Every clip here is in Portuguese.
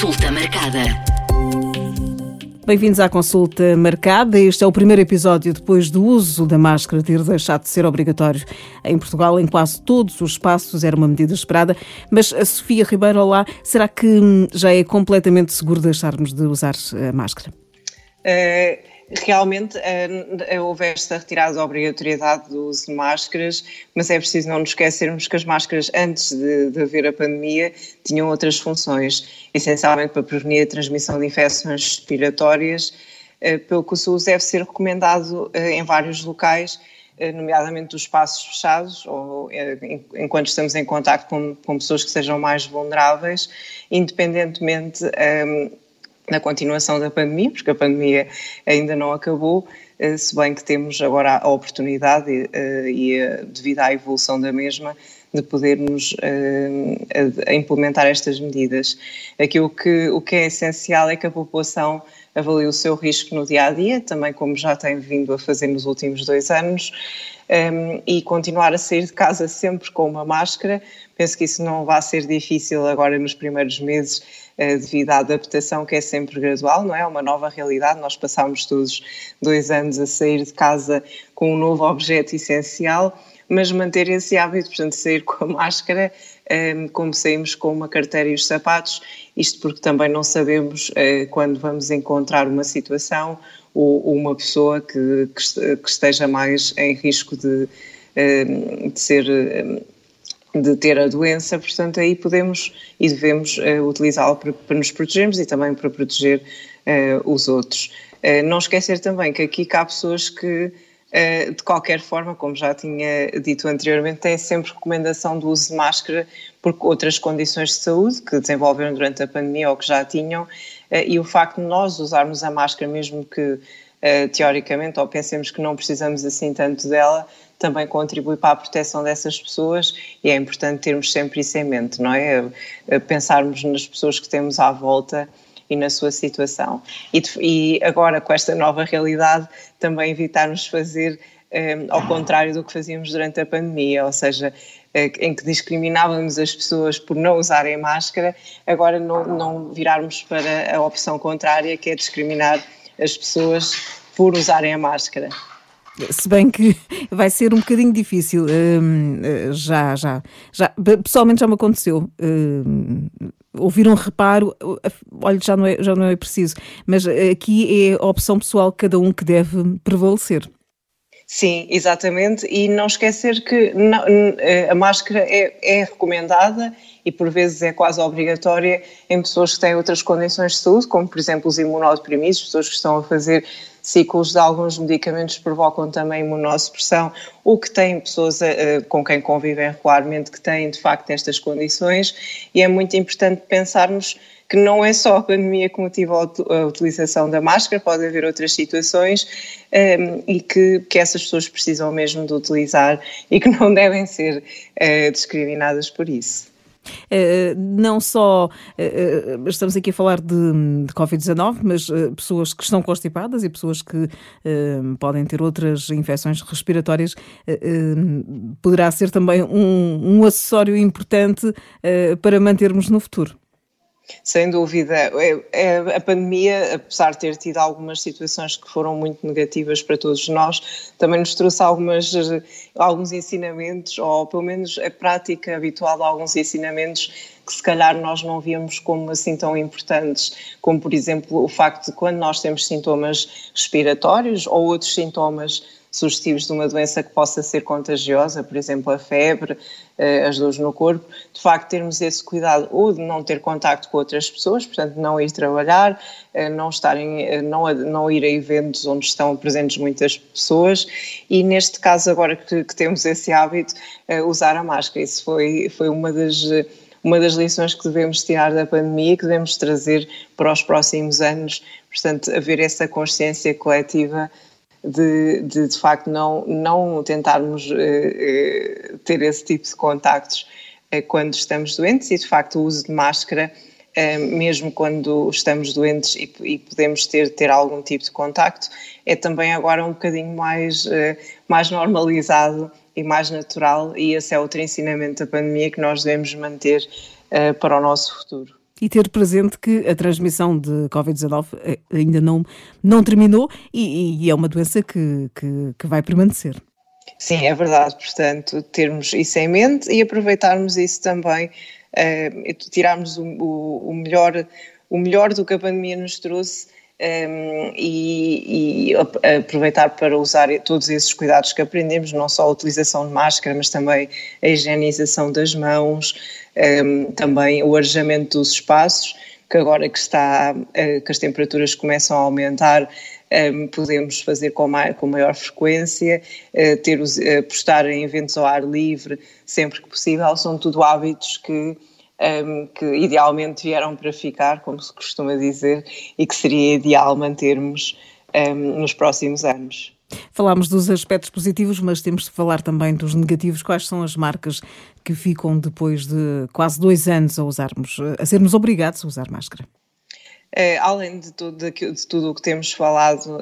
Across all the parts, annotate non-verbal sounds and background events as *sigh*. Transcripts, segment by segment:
Consulta marcada. Bem-vindos à consulta marcada. Este é o primeiro episódio depois do uso da máscara ter deixado de ser obrigatório. Em Portugal, em quase todos os espaços, era uma medida esperada. Mas a Sofia Ribeiro, olá, será que hum, já é completamente seguro deixarmos de usar a máscara? Uh, realmente uh, houve esta retirada da obrigatoriedade do uso de máscaras, mas é preciso não nos esquecermos que as máscaras, antes de, de haver a pandemia, tinham outras funções, essencialmente para prevenir a transmissão de infecções respiratórias, uh, pelo que o seu uso deve ser recomendado em vários locais, nomeadamente dos espaços fechados, ou enquanto estamos em contato com, com pessoas que sejam mais vulneráveis, independentemente um, na continuação da pandemia, porque a pandemia ainda não acabou, eh, se bem que temos agora a oportunidade e, eh, devido à evolução da mesma, de podermos uh, implementar estas medidas. Aquilo que, o que é essencial é que a população avalie o seu risco no dia a dia, também como já tem vindo a fazer nos últimos dois anos, um, e continuar a sair de casa sempre com uma máscara. Penso que isso não vai ser difícil agora nos primeiros meses eh, devido à adaptação que é sempre gradual, não? É uma nova realidade. Nós passámos todos dois anos a sair de casa com um novo objeto essencial, mas manter esse hábito, portanto, sair com a máscara, eh, como saímos com uma carteira e os sapatos, isto porque também não sabemos eh, quando vamos encontrar uma situação ou uma pessoa que, que esteja mais em risco de, de ser de ter a doença, portanto aí podemos e devemos uh, utilizá-lo para, para, nos protegermos e também para proteger uh, os outros. Uh, não esquecer também que aqui há pessoas que, de qualquer forma, como já tinha dito anteriormente, têm sempre recomendação do uso de máscara por outras condições de saúde que desenvolveram durante a pandemia ou que já tinham, e o facto de nós usarmos a máscara, mesmo que teoricamente, ou pensemos que não precisamos assim tanto dela, também contribui para a proteção dessas pessoas e é importante termos sempre isso em mente, não é? Pensarmos nas pessoas que temos à volta e na sua situação. E, e agora, com esta nova realidade, também evitarmos fazer um, ao contrário do que fazíamos durante a pandemia, ou seja, eh, em que discriminávamos as pessoas por não usarem máscara, agora não, não virarmos para a opção contrária, que é discriminar as pessoas por usarem a máscara. Se bem que *laughs* vai ser um bocadinho difícil, hum, eh, já, já, já, pessoalmente já me aconteceu. Hum, ouvir um reparo, olha, já não, é, já não é preciso, mas aqui é a opção pessoal cada um que deve prevalecer. Sim, exatamente, e não esquecer que não, eh, a máscara é, é, recomendada e por vezes é quase obrigatória em pessoas que têm outras condições de saúde, como por exemplo os imunodeprimidos, pessoas que estão a fazer ciclos de alguns medicamentos provocam também imunossupressão ou que têm pessoas uh, com quem convivem regularmente que têm de facto estas condições e é muito importante pensarmos que não é só a pandemia que motiva a utilização da máscara, pode haver outras situações um, ehm, e que, que essas pessoas precisam mesmo de utilizar e que não *laughs* devem ser uh, discriminadas por isso. Eh, não só eh, eh, estamos aqui a falar de, de Covid-19, mas pessoas que estão constipadas e pessoas que podem ter outras infecções respiratórias, poderá ser também um, um acessório importante para mantermos no futuro. Sem dúvida. É, é, a pandemia, apesar de ter tido algumas situações que foram muito negativas para todos nós, também nos trouxe algumas, alguns ensinamentos, ou pelo menos a prática habitual de alguns ensinamentos que se calhar nós não víamos como assim tão importantes, como por exemplo o facto de quando nós temos sintomas respiratórios ou outros sintomas sugestivos de uma doença que possa ser contagiosa, por exemplo, a febre, eh, as dores no corpo, de facto termos esse cuidado ou de não ter contacto com outras pessoas, portanto não ir trabalhar, eh, não estarem, eh, não, não ir a eventos onde estão presentes muitas pessoas e neste caso agora que, que temos esse hábito, usar a máscara, isso foi, foi uma das uma das lições que devemos tirar da pandemia, que devemos trazer para os próximos anos, portanto, haver essa consciência coletiva de, de, de facto não, não tentarmos uh, ter esse tipo de contactos uh, quando estamos doentes e de facto o uso de máscara mesmo quando estamos doentes e, e, podemos ter, ter algum tipo de contacto, é também agora um bocadinho mais, mais normalizado e mais natural e esse é outro ensinamento da pandemia que nós devemos manter para o nosso futuro. E ter presente que a transmissão de Covid-19 eh, ainda não, não terminou e, e é uma doença que, que, que vai permanecer. Sim, é verdade. Portanto, termos isso em mente e aproveitarmos isso também, uh, tirarmos o, o, o, melhor, o melhor do que a pandemia nos trouxe um, e, e, aproveitar para usar todos esses cuidados que aprendemos, não só a utilização de máscara, mas também a higienização das mãos, um, também o arejamento dos espaços, que agora que, está, uh, que as temperaturas começam a aumentar, um, podemos fazer com, mai, com maior frequência, uh, ter, apostar em eventos ao ar livre sempre que possível, são tudo hábitos que, um, que idealmente vieram para ficar, como se costuma dizer, e que seria ideal mantermos um, nos próximos anos. Falámos dos aspectos positivos, mas temos de falar também dos negativos. Quais são as marcas que ficam depois de quase dois anos a usarmos, a sermos obrigados a usar máscara? Uh, além de tudo, de, tudo o que temos falado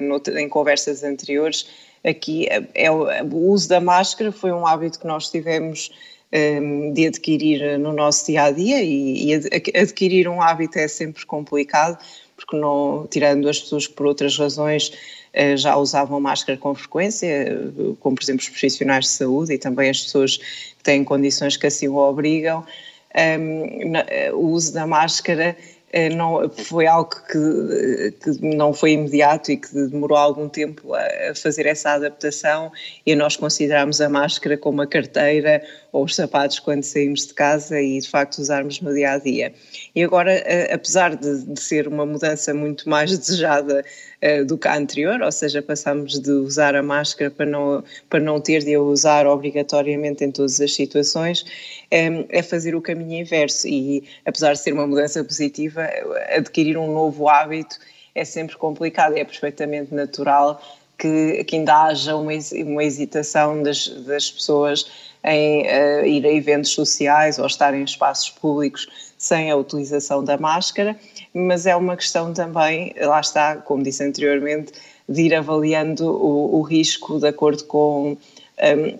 no, em conversas anteriores, aqui é, é o, uso da máscara foi um hábito que nós tivemos um, de adquirir no nosso dia a dia e, adquirir um hábito é sempre complicado, porque não, tirando as pessoas que por outras razões uh, já usavam máscara com frequência, como por exemplo os profissionais de saúde e também as pessoas que têm condições que assim o obrigam, um, na, o uso da máscara eh, não, foi algo que, que, não foi imediato e que demorou algum tempo a, fazer essa adaptação e nós consideramos a máscara como a carteira ou os sapatos quando saímos de casa e de facto usarmos no dia a dia. E agora, eh, apesar de, de ser uma mudança muito mais *laughs* desejada uh, do que a anterior, ou seja, passamos de usar a máscara para não, para não ter de a usar obrigatoriamente em todas as situações, um, é fazer o caminho inverso e apesar de ser uma mudança positiva, adquirir um novo hábito é sempre complicado é perfeitamente natural que, que ainda haja uma, uma hesitação das, das pessoas em uh, ir a eventos sociais ou estar em espaços públicos sem a utilização da máscara, mas é uma questão também, lá está, como disse anteriormente, de ir avaliando o, o risco de acordo com um,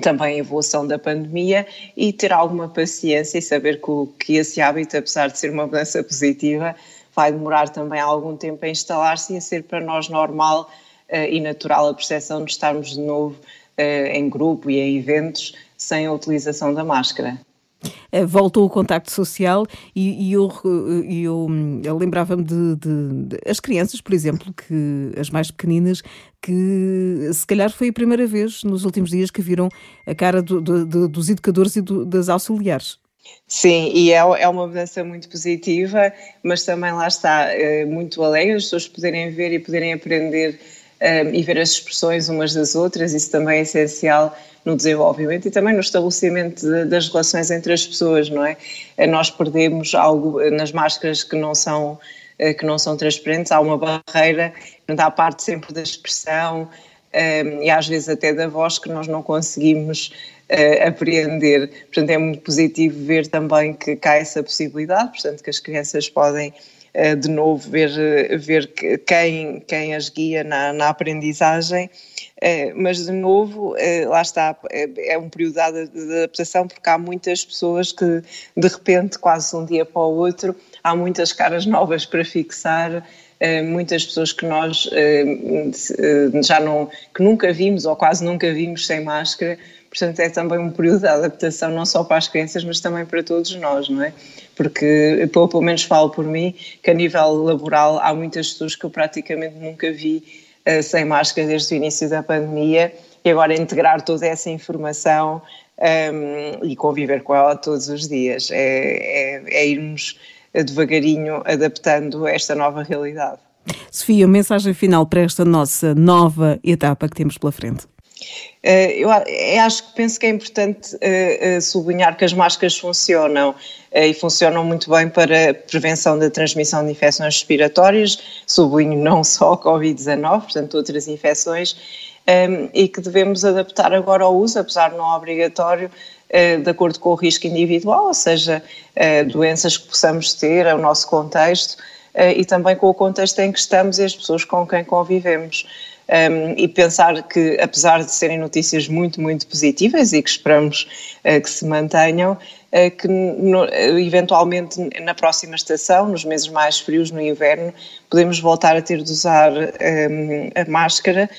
também a evolução da pandemia e ter alguma paciência e saber que, que esse hábito, apesar de ser uma mudança positiva, vai demorar também algum tempo a instalar-se e a ser para nós normal e natural a percepção de estarmos de novo uh, em grupo e em eventos sem a utilização da máscara. Eh, voltou o contacto social e, e eu, eu, eu lembrava-me de, de, de, as crianças, por exemplo, que as mais pequeninas, que se calhar foi a primeira vez nos últimos dias que viram a cara do, do, dos educadores e das auxiliares. Sim, e é, é uma mudança muito positiva, mas também lá está eh, muito alegre as pessoas poderem ver e poderem aprender um, eh, e ver as expressões umas das outras, isso também é essencial no desenvolvimento e também no estabelecimento de, das relações entre as pessoas, não é? Eh, nós perdemos algo nas máscaras que não são que não são transparentes, há uma barreira, há parte sempre da expressão um, e às vezes até da voz que nós não conseguimos uh, apreender. Portanto, é muito positivo ver também que cá essa possibilidade, portanto, que as crianças podem de novo ver, ver quem, quem as guia na, na aprendizagem. Uh, mas de novo, lá está, é, um período de adaptação porque há muitas pessoas que de repente, quase um dia para o outro, há muitas caras novas para fixar, muitas pessoas que nós já não, que nunca vimos ou quase nunca vimos sem máscara, Portanto, é também um período de adaptação, não só para as crianças, mas também para todos nós, não é? Porque, pelo, pelo menos falo por mim, que a nível laboral há muitas pessoas que eu praticamente nunca vi sem máscara desde o início da pandemia e agora integrar toda essa informação um, ehm, e conviver com ela todos os dias. É, é, é irmos devagarinho adaptando esta nova realidade. Sofia, mensagem final para esta nossa nova etapa que temos pela frente. Eh, eu acho que penso que é importante eh, eh, sublinhar que as máscaras funcionam e funcionam muito bem para a prevenção da transmissão de infecções respiratórias, sublinho não só a Covid-19, portanto outras infecções, e que devemos adaptar agora ao uso, apesar de não obrigatório, de acordo com o risco individual, ou seja, doenças que possamos ter, o nosso contexto, e também com o contexto em que estamos e as pessoas com quem convivemos um, e pensar que, apesar de serem notícias muito, muito positivas e que esperamos uh, que se mantenham, que no, eventualmente na próxima estação, nos meses mais frios, no inverno, podemos voltar a ter de usar um, a máscara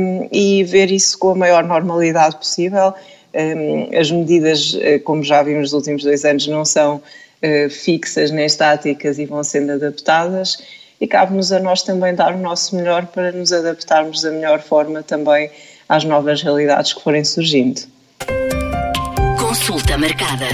um, e ver isso com a maior normalidade possível. As medidas, como já vimos nos últimos dois anos, não são uh, fixas nem estáticas e vão sendo adaptadas e cabe-nos a nós também dar o nosso melhor para nos adaptarmos da melhor forma também às novas realidades que forem surgindo. Consulta marcada.